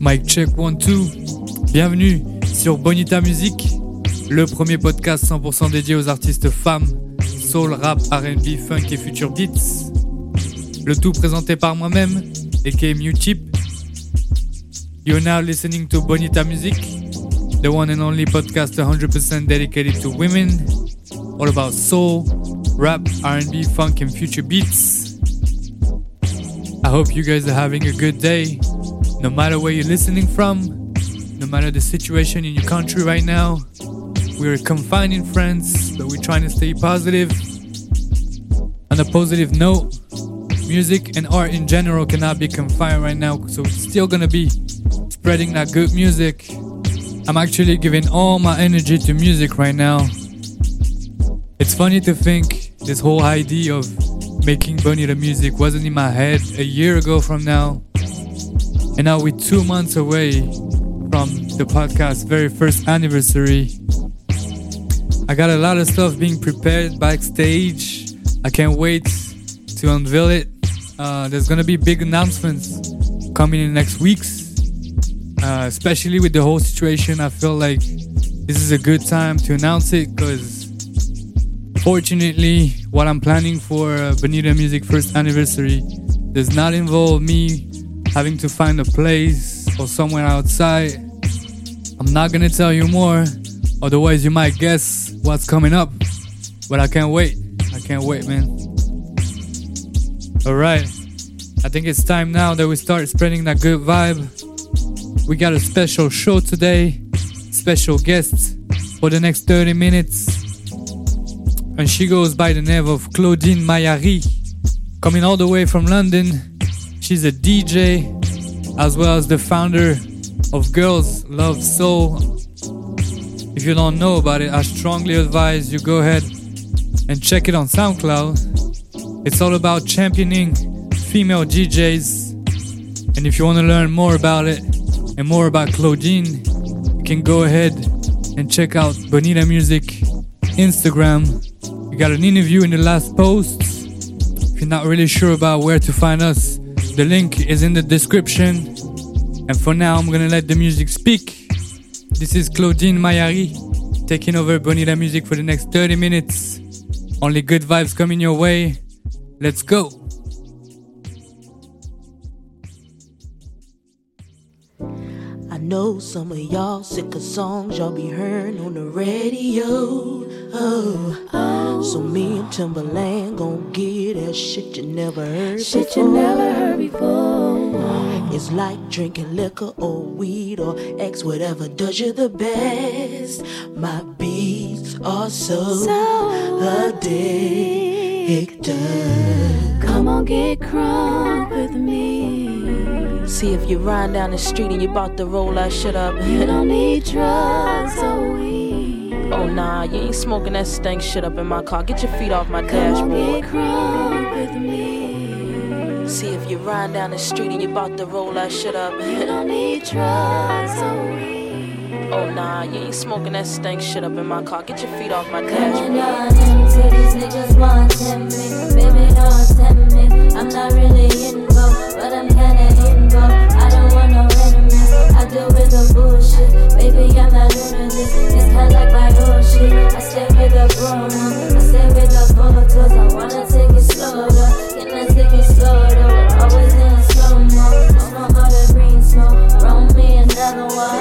Mic check one two. Bienvenue sur Bonita Music, le premier podcast 100% dédié aux artistes femmes, soul, rap, R&B, funk et future beats. Le tout présenté par moi-même, aka Mewchip. You're now listening to Bonita Music, the one and only podcast 100% dedicated to women, all about soul, rap, R&B, funk and future beats. I hope you guys are having a good day. No matter where you're listening from, no matter the situation in your country right now, we're confined in France, but we're trying to stay positive. On a positive note, music and art in general cannot be confined right now, so it's still gonna be spreading that good music. I'm actually giving all my energy to music right now. It's funny to think this whole idea of making Bonita music wasn't in my head a year ago from now. And now we're two months away from the podcast's very first anniversary. I got a lot of stuff being prepared backstage. I can't wait to unveil it. Uh, there's gonna be big announcements coming in next weeks. Uh, especially with the whole situation, I feel like this is a good time to announce it because fortunately, what I'm planning for uh, Bonita Music first anniversary does not involve me having to find a place or somewhere outside. I'm not gonna tell you more, otherwise, you might guess what's coming up. But I can't wait. I can't wait, man. Alright, I think it's time now that we start spreading that good vibe. We got a special show today, special guests for the next 30 minutes. And she goes by the name of Claudine Mayari, coming all the way from London. She's a DJ as well as the founder of Girls Love Soul. If you don't know about it, I strongly advise you go ahead and check it on SoundCloud. It's all about championing female DJs. And if you want to learn more about it and more about Claudine, you can go ahead and check out Bonita Music Instagram. Got an interview in the last post. If you're not really sure about where to find us, the link is in the description. And for now, I'm gonna let the music speak. This is Claudine Mayari taking over Bonita Music for the next 30 minutes. Only good vibes coming your way. Let's go. Know some of y'all sick of songs y'all be hearing on the radio. Oh, so me and Timberland gon' get that shit you never heard Shit before. you never heard before. It's like drinking liquor or weed or X, whatever does you the best. My beats are so, So addicted. Come on, get crunk with me. See if you're riding down the street and you about to roll that shit up. You don't need drugs or weed. Oh nah, you ain't smoking that stank shit up in my car. Get your feet off my Come dashboard. get crunk with me. See if you're riding down the street and you about to roll that shit up. You don't need drugs or weed. Oh nah, you ain't smoking that stank shit up in my car. Get your feet off my Come dashboard. on, into these niggas wanting me. Baby, don't tempt me. I'm not really involved, but I'm kinda deal with the bullshit. Baby, I'm not this. It's kinda like my old shit. I stay with the grown up. I stay with the photos. I wanna take it slow though. Can I take it slow though? Always in slow mo. Smoke all the green smoke. Roll me another one.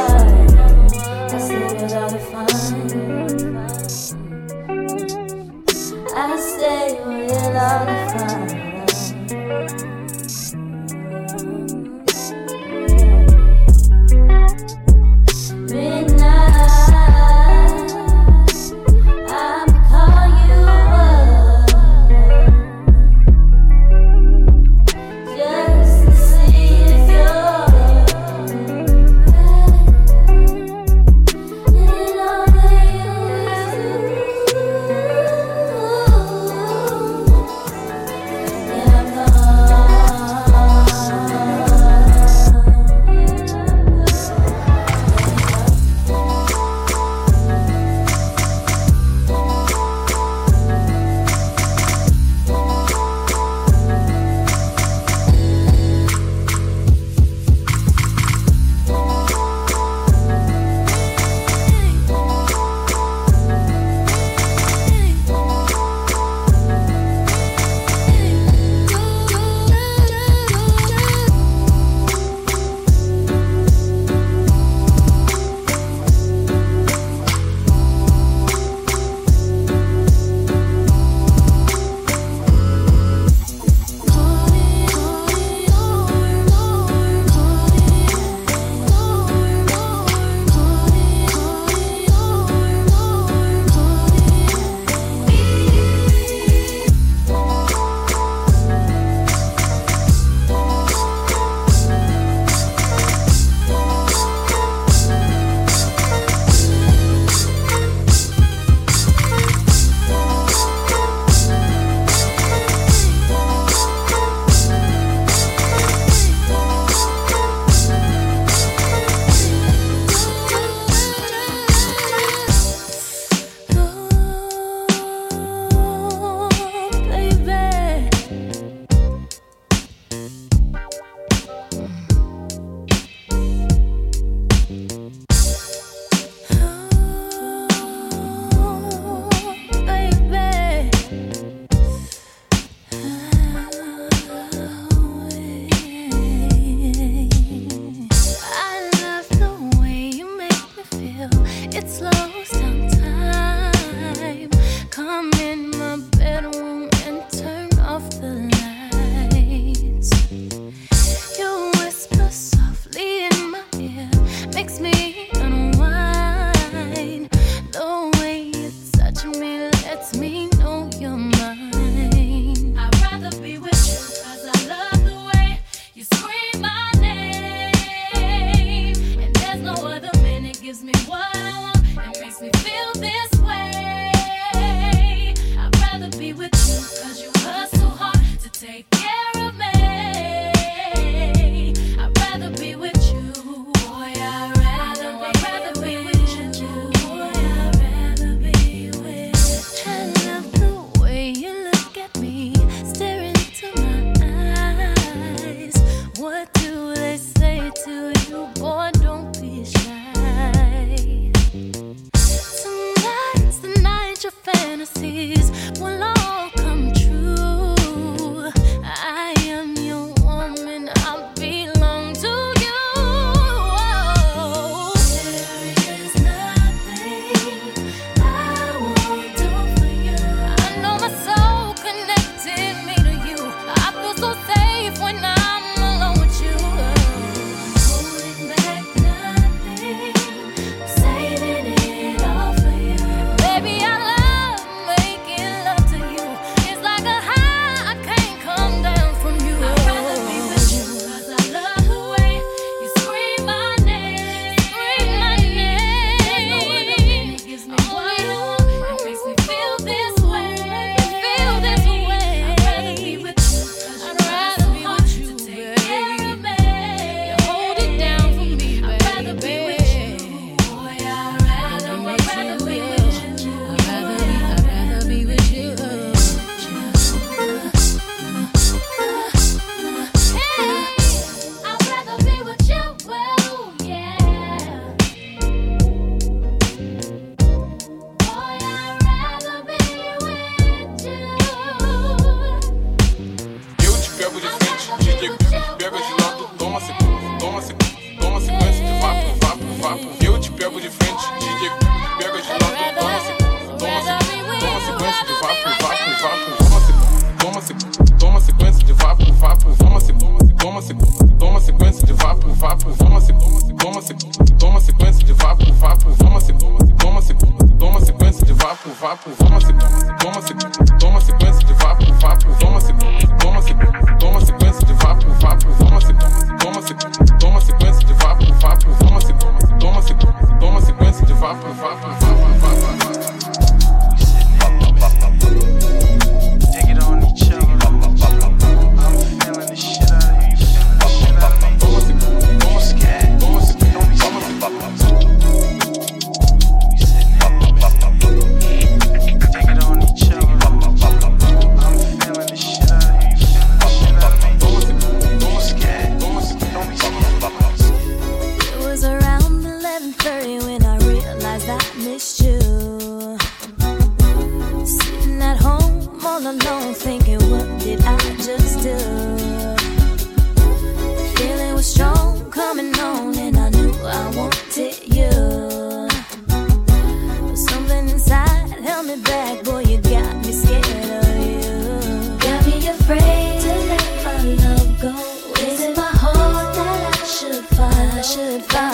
翅膀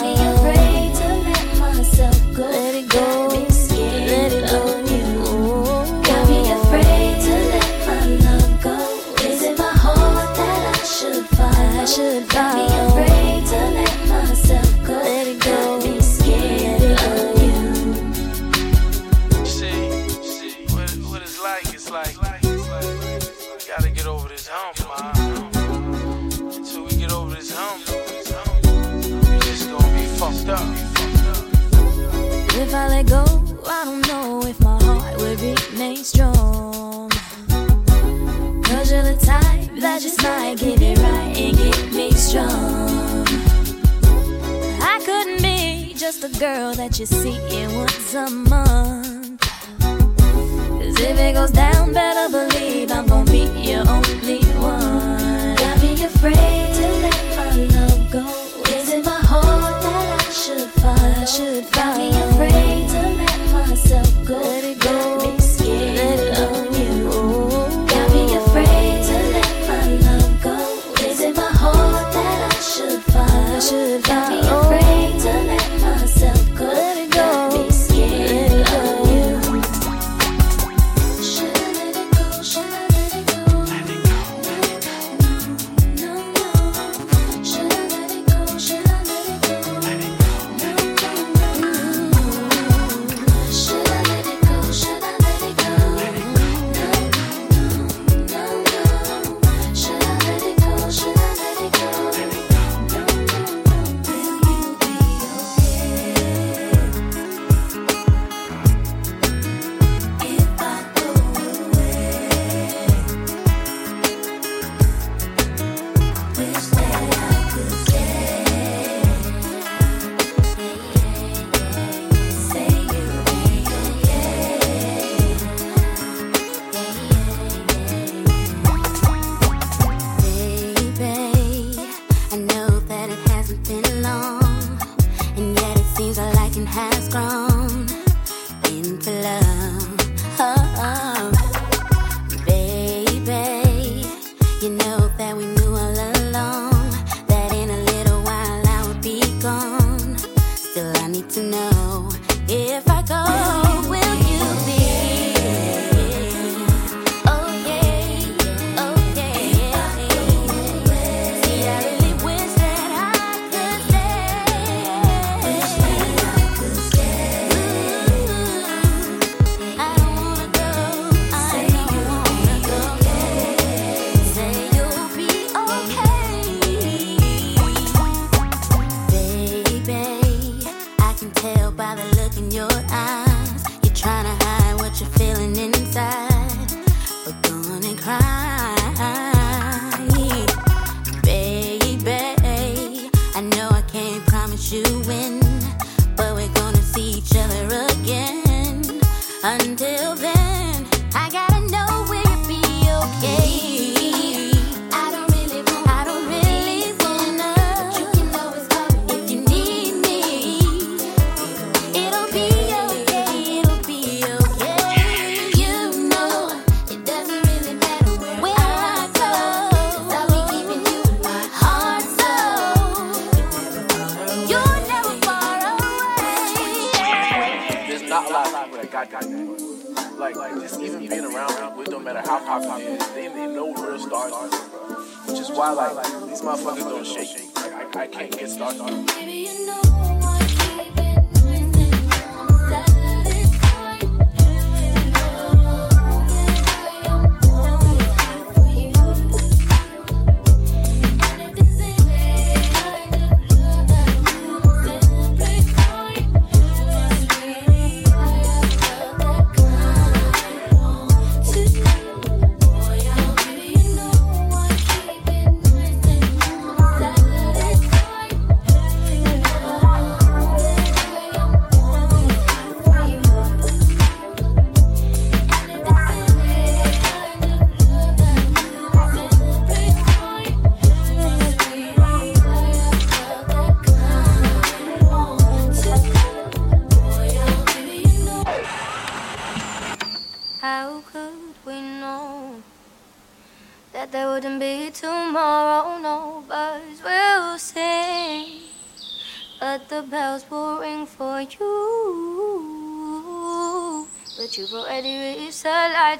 until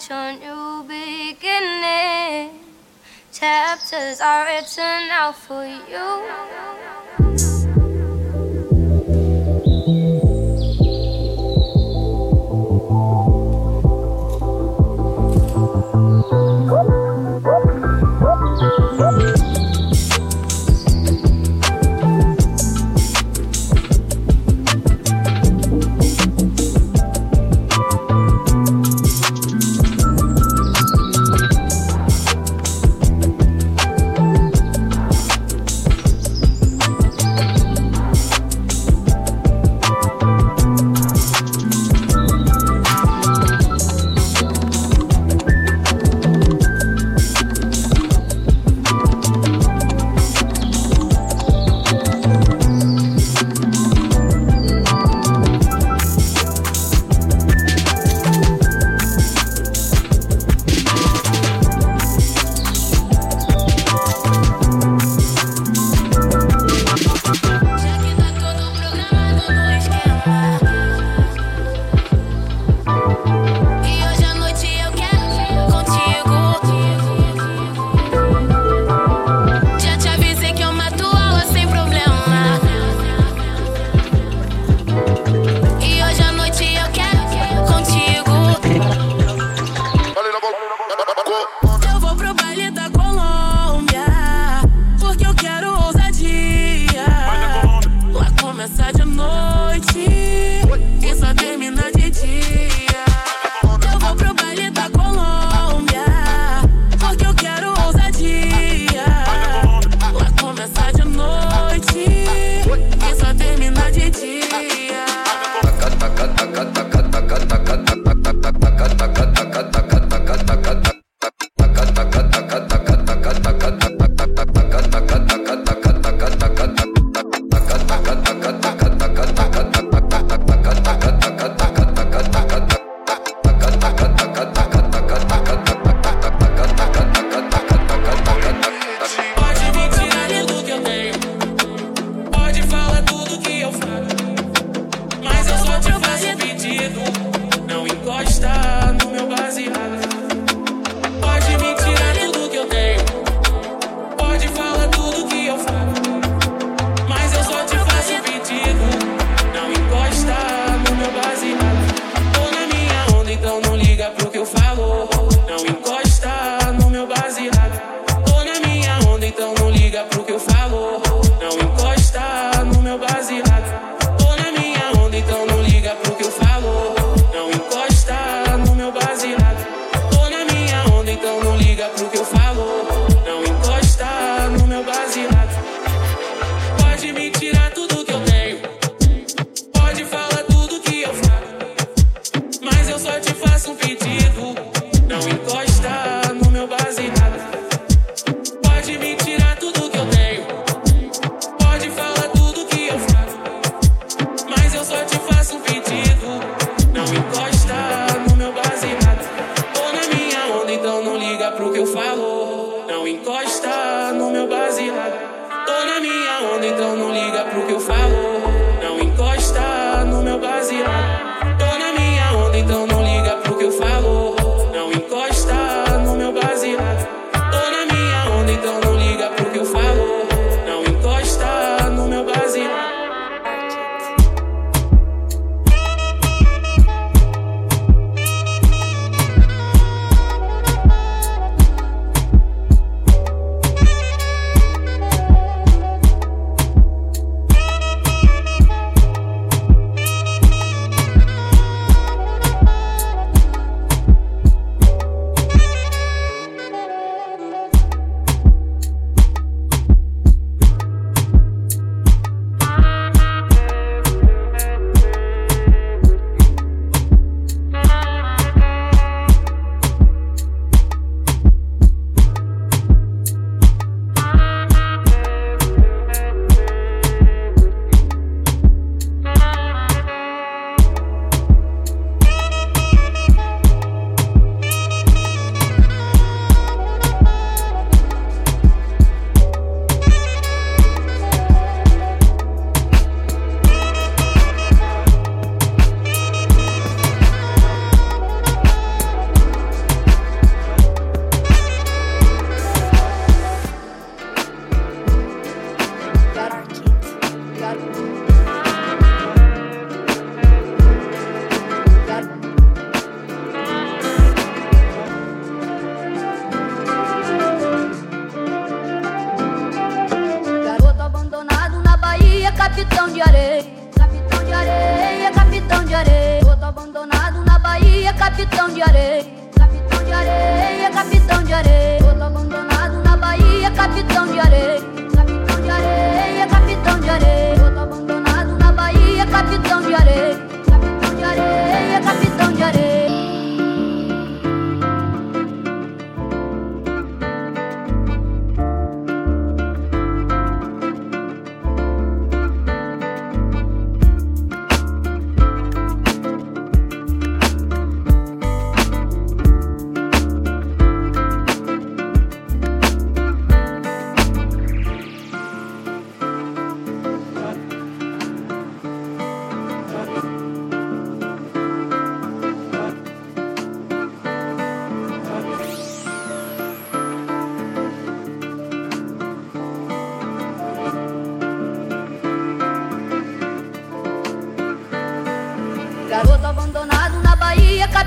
A new beginning. Chapters are written out for you. ночи. И забей на детей liga pro que eu falo.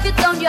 Capitão de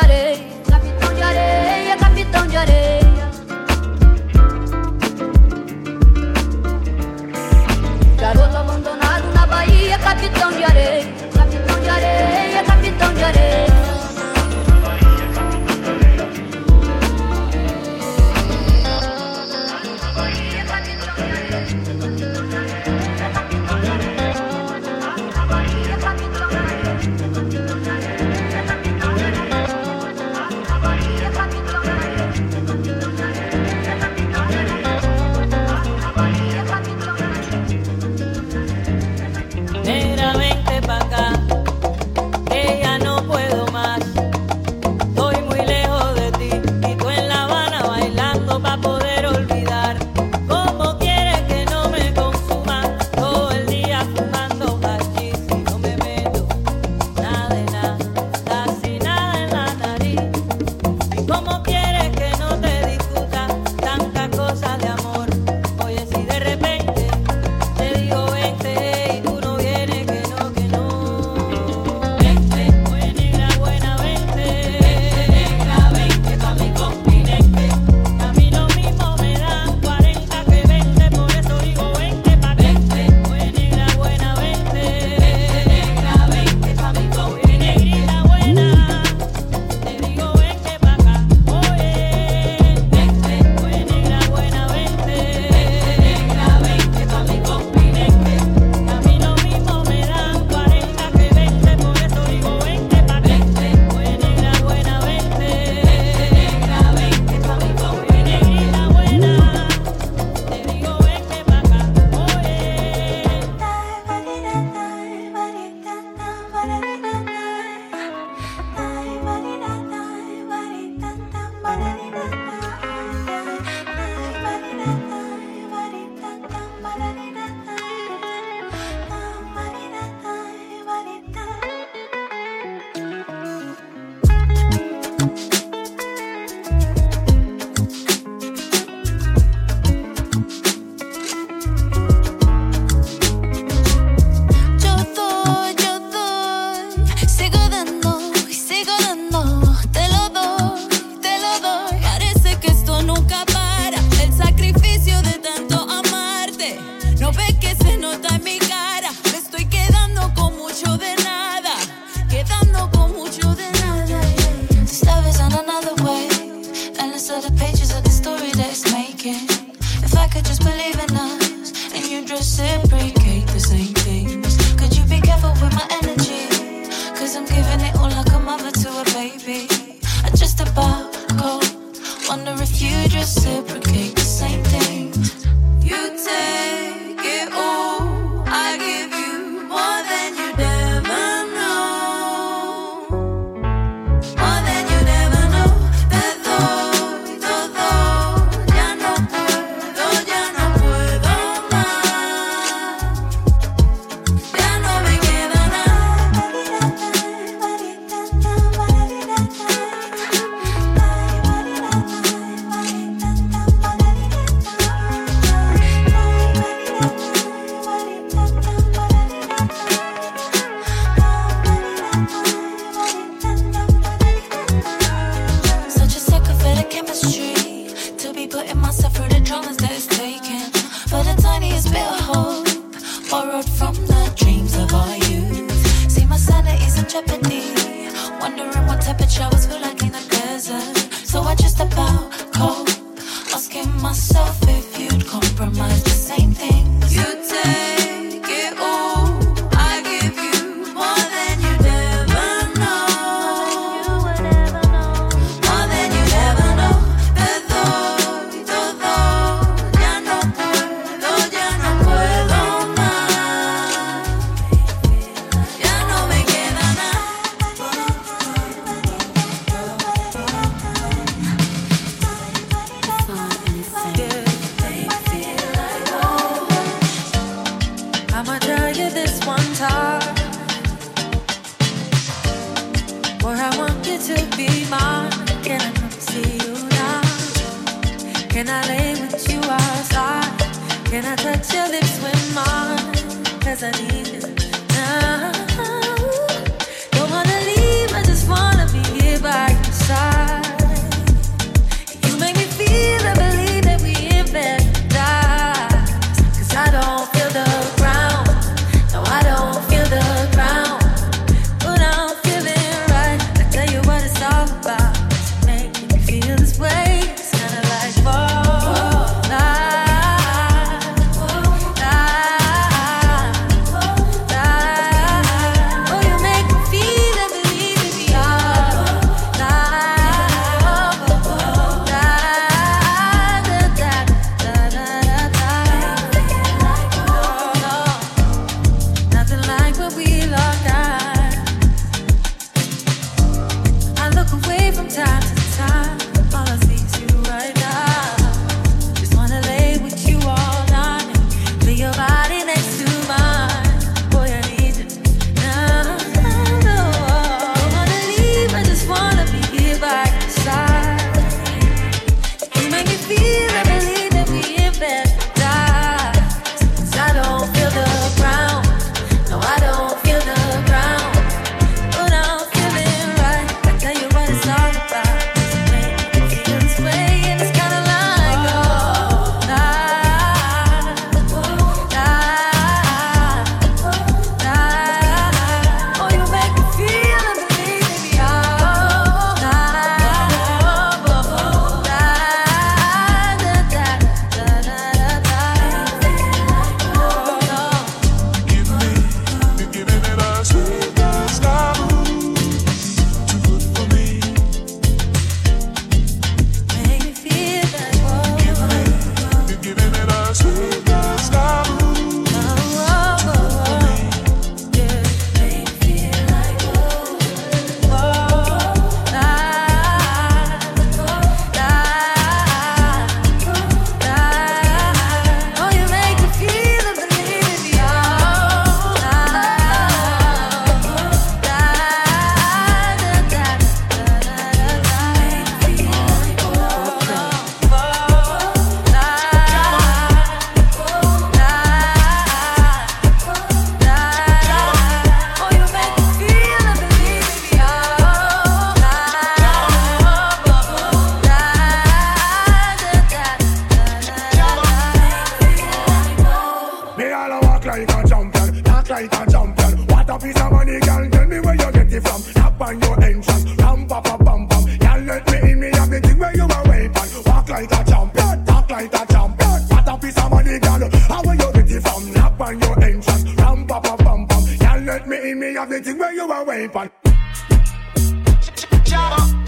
Just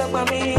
up on me.